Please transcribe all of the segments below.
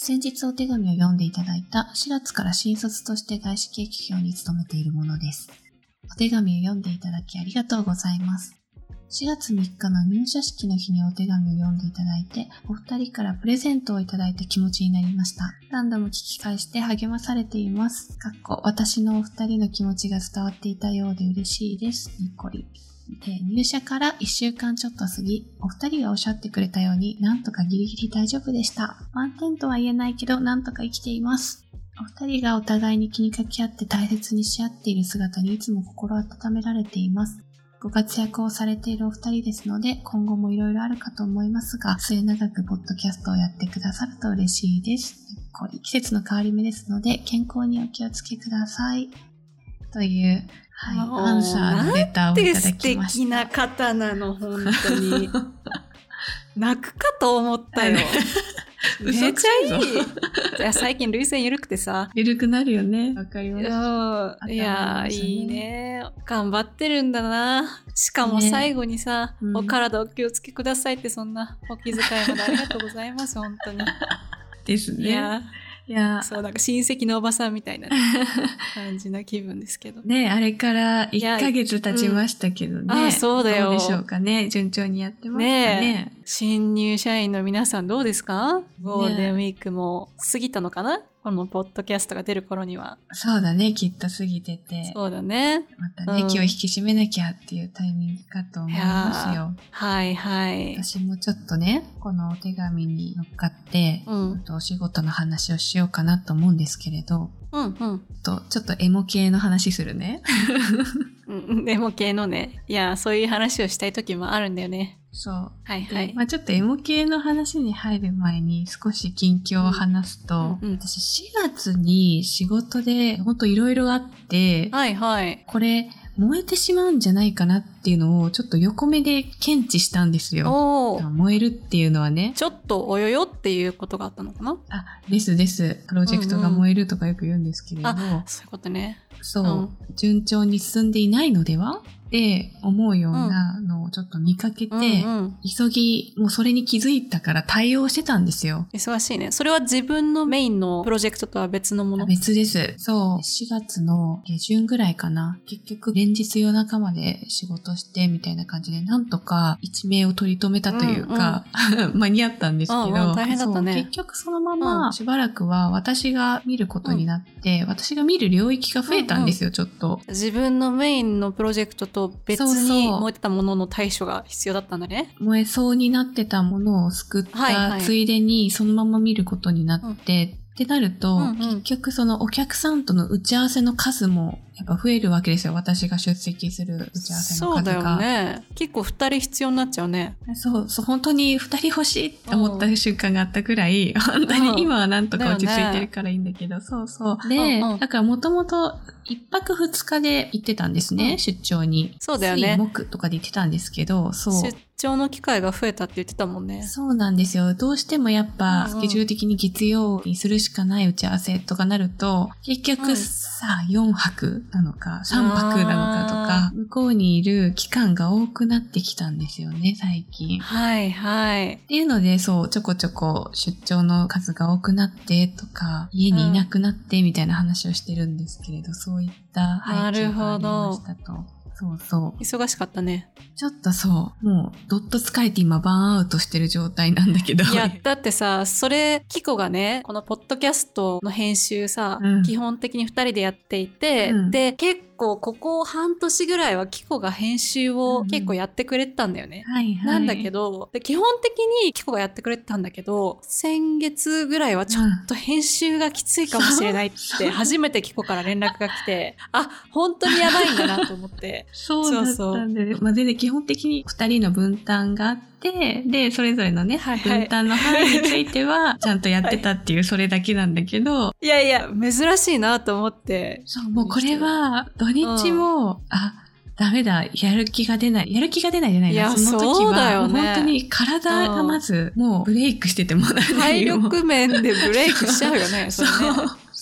先日お手紙を読んでいただいた4月から新卒として外資系企業に勤めているものです。お手紙を読んでいただきありがとうございます。4月3日の入社式の日にお手紙を読んでいただいて、お二人からプレゼントをいただいた気持ちになりました。何度も聞き返して励まされています。かっこ私のお二人の気持ちが伝わっていたようで嬉しいです。にっこり。で入社から1週間ちょっと過ぎ、お二人がおっしゃってくれたように、なんとかギリギリ大丈夫でした。満点とは言えないけど、なんとか生きています。お二人がお互いに気にかけ合って大切にし合っている姿にいつも心温められています。ご活躍をされているお二人ですので、今後もいろいろあるかと思いますが、末永くポッドキャストをやってくださると嬉しいです。季節の変わり目ですので、健康にお気をつけください。という、はい、アンサーのレターをいただきました。敵な方なの、本当に。泣くかと思ったよ。めちゃいい。いや最近、涙腺緩くてさ。緩くなるよね。わかります。うんいやいいね。頑張ってるんだな。しかもね最後にさ、うんお体お気をつけくださいって、そんなお気遣いまでありがとうございます、本当に。ですね。いやいやー、そう、なんか親戚のおばさんみたいな 感じな気分ですけど。ねあれからいや1ヶ月経ちましたけどね。うんあそうだよどうでしょうかね。順調にやってますかね。ね新入社員の皆さんどうですか？ゴールデンウィークも過ぎたのかな？このポッドキャストが出る頃には。そうだね。きっと過ぎてて。そうだね。またね、うん気を引き締めなきゃっていうタイミングかと思いますよ。はいはい。私もちょっとね、このお手紙に乗っかって、うん。お仕事の話をしようかなと思うんですけれど、うんうん。とちょっとエモ系の話するね。うん、でも系のね。いや、そういう話をしたい時もあるんだよね。そう。ではいはい。まあちょっとエモ系の話に入る前に少し近況を話すと、うんうん私4月に仕事でほんといろいろあって、はいはい。これ燃えてしまうんじゃないかなっていうのをちょっと横目で検知したんですよ。燃えるっていうのはね。ちょっとおよよっていうことがあったのかな？あ、ですです。プロジェクトが燃えるとかよく言うんですけれど、そういうことね。そう、順調に進んでいないのでは？って思うようなのをちょっと見かけて、うんうん。急ぎ、もうそれに気づいたから対応してたんですよ。忙しいね。それは自分のメインのプロジェクトとは別のもの？別です。そう。4月の下旬ぐらいかな。結局連日夜中まで仕事してみたいな感じで、なんとか一命を取り留めたというか、間に合ったんですけど、うんうん大変だったね結局そのまうまんしばらくは私が見ることになって、私が見る領域が増えたんですよ、ちょっと。自分のメインのプロジェクトと別にそう燃えてたものの対処が必要だったんだね。燃えそうになってたものを救ったついでにそのまま見ることになって、ってなると、うんうん。結局そのお客さんとの打ち合わせの数もやっぱ増えるわけですよ。私が出席する打ち合わせのそうだ数が。よね。結構二人必要になっちゃうね。そう、そう、本当に二人欲しいって思った瞬間があったくらい、本当に今はなんとか落ち着いてるからいいんだけど、そうそう。で、うんうんだからもともと一泊二日で行ってたんですね、うん出張に。そうだよね水木とかで行ってたんですけど、そう。出張の機会が増えたって言ってたもんね。そうなんですよ。どうしてもやっぱ、うんうんスケジュール的に月曜にするしかない打ち合わせとかなると、結局うんさ、4泊なのか、3泊なのかとか、向こうにいる期間が多くなってきたんですよね、最近。っはいはい。ていうので、そう、ちょこちょこ出張の数が多くなってとか、家にいなくなってみたいな話をしてるんですけれど、そういった背景がありましたと。そうそう。忙しかったね。ちょっとそう、もう、どっと疲れて今バーンアウトしてる状態なんだけど。いや、だってさ、それ、キコがね、このポッドキャストの編集さ、うん基本的に二人でやっていて、うんで、結構ここ半年ぐらいはキコが編集うんをうん結構やってくれてたんだよね。はいはい。なんだけど、で基本的にキコがやってくれてたんだけど、先月ぐらいはちょっと編集がきついかもしれないって、初めてキコから連絡が来て、あ、本当にやばいんだなと思って。そうだったんで、ね、まあ、全然基本的に二人の分担があって、で、それぞれのね、はいはい分担の範囲については、ちゃんとやってたっていう、それだけなんだけど、いやいや、珍しいなと思って。そう、もうこれは、土日も、あ、ダメだ、やる気が出ない。やる気が出ないじゃないいやな。その時は、そうだよねもう本当に体がまず、もうブレイクしててもらえな体いよ。力面でブレイクしちゃうよね、それね。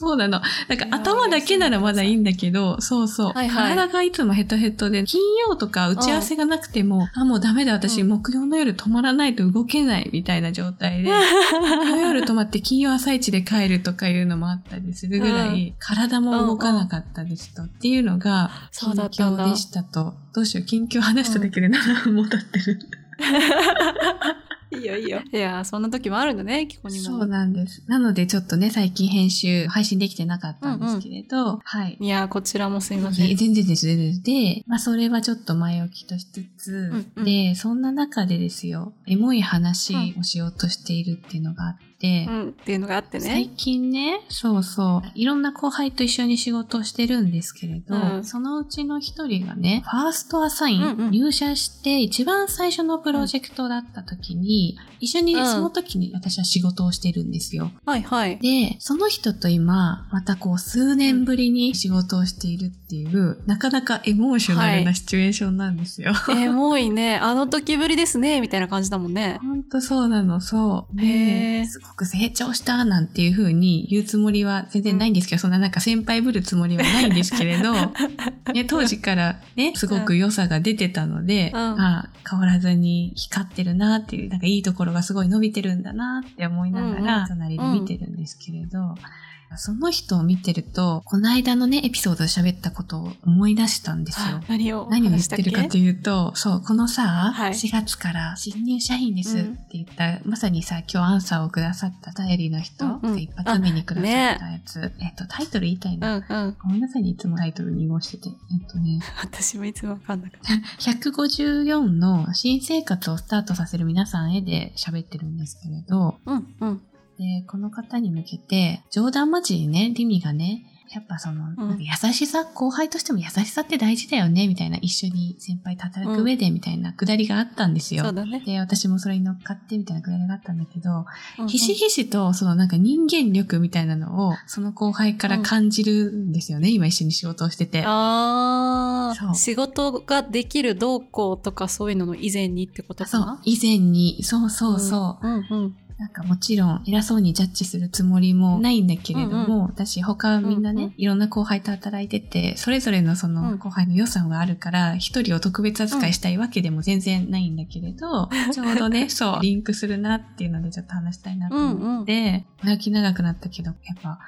そう。なの。なんか頭だけならまだいいんだけど、そうそう。はいはい体がいつもヘトヘトで、金曜とか打ち合わせがなくても、あ、もうダメだ、私、うん木曜の夜止まらないと動けないみたいな状態で、木曜夜止まって金曜朝一で帰るとかいうのもあったりするぐらい、体も動かなかったですと。っていうのが、そう近況でしたと。どうしよう、近況話しただけで7分も経ってる。いいよいいよ。いや、そんな時もあるんだね、キコにも。そうなんです。なのでちょっとね、最近編集、配信できてなかったんですけれど、はい。いや、こちらもすいません。全然です、全然でまあそれはちょっと前置きとしつつ、うんうんで、そんな中でですよ、エモい話をしようとしているっていうのがあって、うん、っていうのがあって最ね。近ね、そうそう、いろんな後輩と一緒に仕事をしてるんですけれど、うんそのうちの一人がね、ファーストアサイン、うんうん入社して一番最初のプロジェクトだった時に、一緒にうんその時に私は仕事をしてるんですよ。はいはい。で、その人と今、またこう数年ぶりに仕事をしているっていう、なかなかエモーショナルなシチュエーションなんですよ。エモいね。あの時ぶりですね、みたいな感じだもんね。ほんとそうなの、そう。へすごく成長したなんていう風に言うつもりは全然ないんですけど、そんななんか先輩ぶるつもりはないんですけれど、ね、当時からね、すごく良さが出てたので、うんあ変わらずに光ってるなっていう、なんかいいところがすごい伸びてるんだなって思いながら、隣で見てるんですけれど、その人を見てると、この間のね、エピソードで喋ったことを思い出したんですよ。何を何を言ってるかというと、そう、このさ、はい4月から新入社員ですって言った、まさにさ、今日アンサーをくださったダイアリーの人、うんうん一発目にくださったやつ、えっと、タイトル言いたいな。うんうん。ごめんなさいね、いつもタイトル濁してて。えっとね、私もいつもわかんなかった。154の新生活をスタートさせる皆さんへで喋ってるんですけれど、うんうん。で、この方に向けて、冗談交じりね、リミがね、やっぱその、なんか優しさ、後輩としても優しさって大事だよね、みたいな、一緒に先輩と働く上で、みたいなくだりがあったんですよ。そうだね。で、私もそれに乗っかってみたいなくだりがあったんだけど、うんうんひしひしとそのなんか人間力みたいなのを、その後輩から感じるんですよね、今一緒に仕事をしてて。ああ、仕事ができるどうこうとかそういうのの以前にってことかそうな、以前に、そうそうそう。うんうん。なんかもちろん偉そうにジャッジするつもりもないんだけれども、私他みんなね、うんうんいろんな後輩と働いてて、それぞれのそのうん。後輩の予算があるから、一人を特別扱いしたいわけでも全然ないんだけれど、ちょうどね、そう、リンクするなっていうのでちょっと話したいなと思って、長き長くなったけど、やっぱ、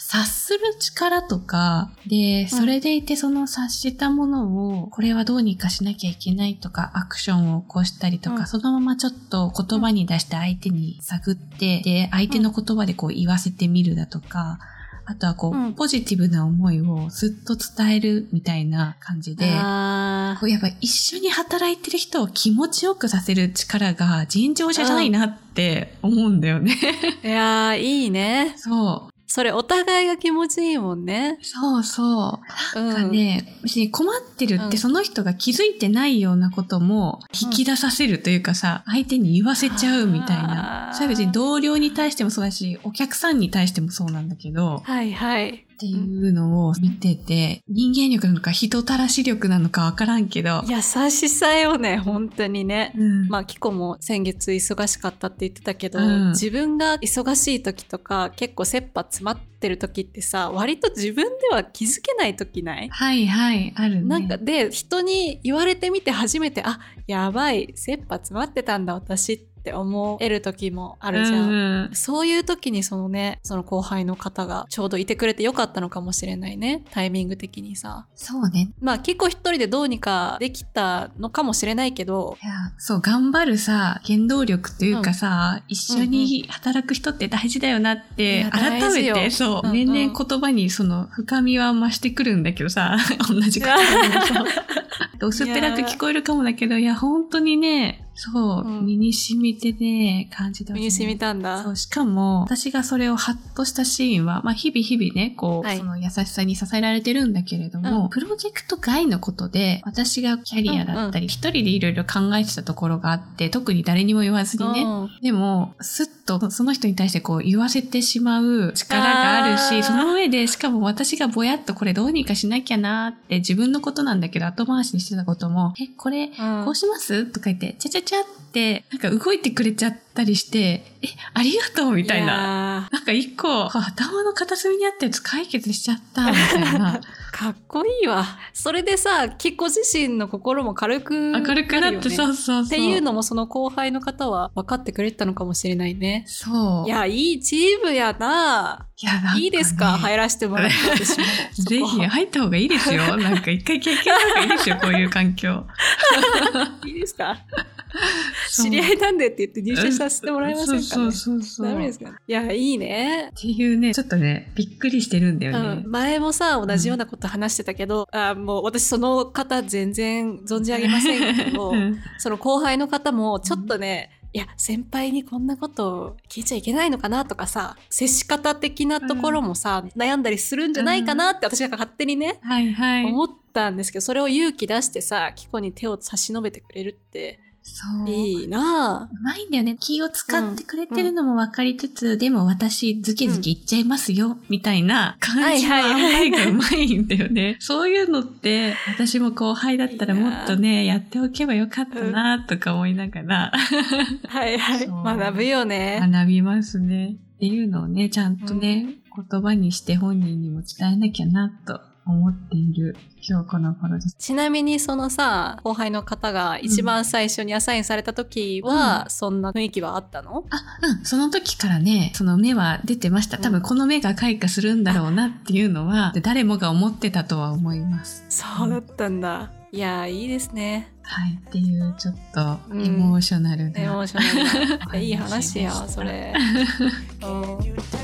察する力とか、で、それでいてその察したものを、これはどうにかしなきゃいけないとか、アクションを起こしたりとか、うんそのままちょっと言葉に出して相手に探って、で、相手の言葉でこう言わせてみるだとか、あとはこう、うんポジティブな思いをずっと伝えるみたいな感じで、あこうやっぱ一緒に働いてる人を気持ちよくさせる力が尋常じゃないなって思うんだよね。あ。いやー、いいね。そう。それお互いが気持ちいいもんね。そうそう。うん。なんかね、別に困ってるってうんその人が気づいてないようなことも引き出させるというかさ、相手に言わせちゃうみたいなそれは別に同僚に対してもそうだし、お客さんに対してもそうなんだけど、はいはい。っていうのを見てて、人間力なのか人たらし力なのかわからんけど、優しさよね、本当にね。うんまあ、キコも先月忙しかったって言ってたけど、うん自分が忙しい時とか、結構切羽詰まってる時ってさ、割と自分では気づけない時ない？はいはい、あるね。なんかで人に言われてみて初めてあやばい切羽詰まってたんだ私って思える時もあるじゃん、うんそういう時にそのねその後輩の方がちょうどいてくれてよかったのかもしれないね。タイミング的にさ。そうね。まあ結構一人でどうにかできたのかもしれないけど。いや、そう、頑張るさ、原動力というかさ、一緒に働く人って大事だよなっいて、や改め大事よ。て、そう、うんうん。年々言葉にその深みは増してくるんだけどさ、同じ言葉でもそう。薄っぺらく聞こえるかもだけど、いや、本当にね、そう、うん。身に染みてね、感じてます、ね。身に染みたんだ。そう、しかも、私がそれをハッとしたシーンは、まあ、日々日々ね、こう、はい。その優しさに支えられてるんだけれども、うん。プロジェクト外のことで、私がキャリアだったり、一、人でいろいろ考えてたところがあって、特に誰にも言わずにね、うん。でも、すっとその人に対してこう言わせてしまう力があるし、その上で、しかも私がぼやっとこれどうにかしなきゃなーって自分のことなんだけど後回しにしてたことも、え、これ、うん。こうします？とか言って、ちゃちゃちゃって、なんか動いてくれちゃっったりして、え、ありがとうみたいな。な。なんか一個、頭の片隅にあったやつ解決しちゃった、みたいな。かっこいいわ。それでさ、キコ自身の心も軽く明るくなって、そうそう。っていうのもその後輩の方は分かってくれてたのかもしれないね。そう。いや、いいチームやな。いやねいいですか？入らせてもらって私も。ぜひ入った方がいいですよ。なんか一回経験した方がいいですよ、こういう環境。いいですか？知り合いなんでって言って入社させてもらえませんかね？そうそうそうですか？いや、いいね。っていうね、ちょっとね、びっくりしてるんだよね。うん、前もさ同じようなこと話してたけど、あもう私その方全然存じ上げませんけど うんその後輩の方もちょっとね、いや先輩にこんなこと聞いちゃいけないのかなとかさ接し方的なところもさ、悩んだりするんじゃないかなって私が勝手にね、はいはい。思ったんですけどそれを勇気出してさキコに手を差し伸べてくれるってそう。いいな。うまいんだよね。気を使ってくれてるのも分かりつつ、でも私ズキズキいっちゃいますよ、みたいな感じのはいはいがうまいんだよね。そういうのって、私も後輩だったらもっとね、やっておけばよかったな、とか思いながら、はいはい。学ぶよね。学びますね。っていうのをね、ちゃんとね、言葉にして本人にも伝えなきゃな、と思っている今日この頃です。ちなみにそのさ後輩の方が一番最初にアサインされた時は、そんな雰囲気はあったの？あ、うん、その時からね、その目は出てました。多分この目が開花するんだろうなっていうのは、誰もが思ってたとは思います。そうだったんだいやいいですねはい。っていう、ちょっと、うんエモーショナルな。エモーショナルいい話やそれ、うん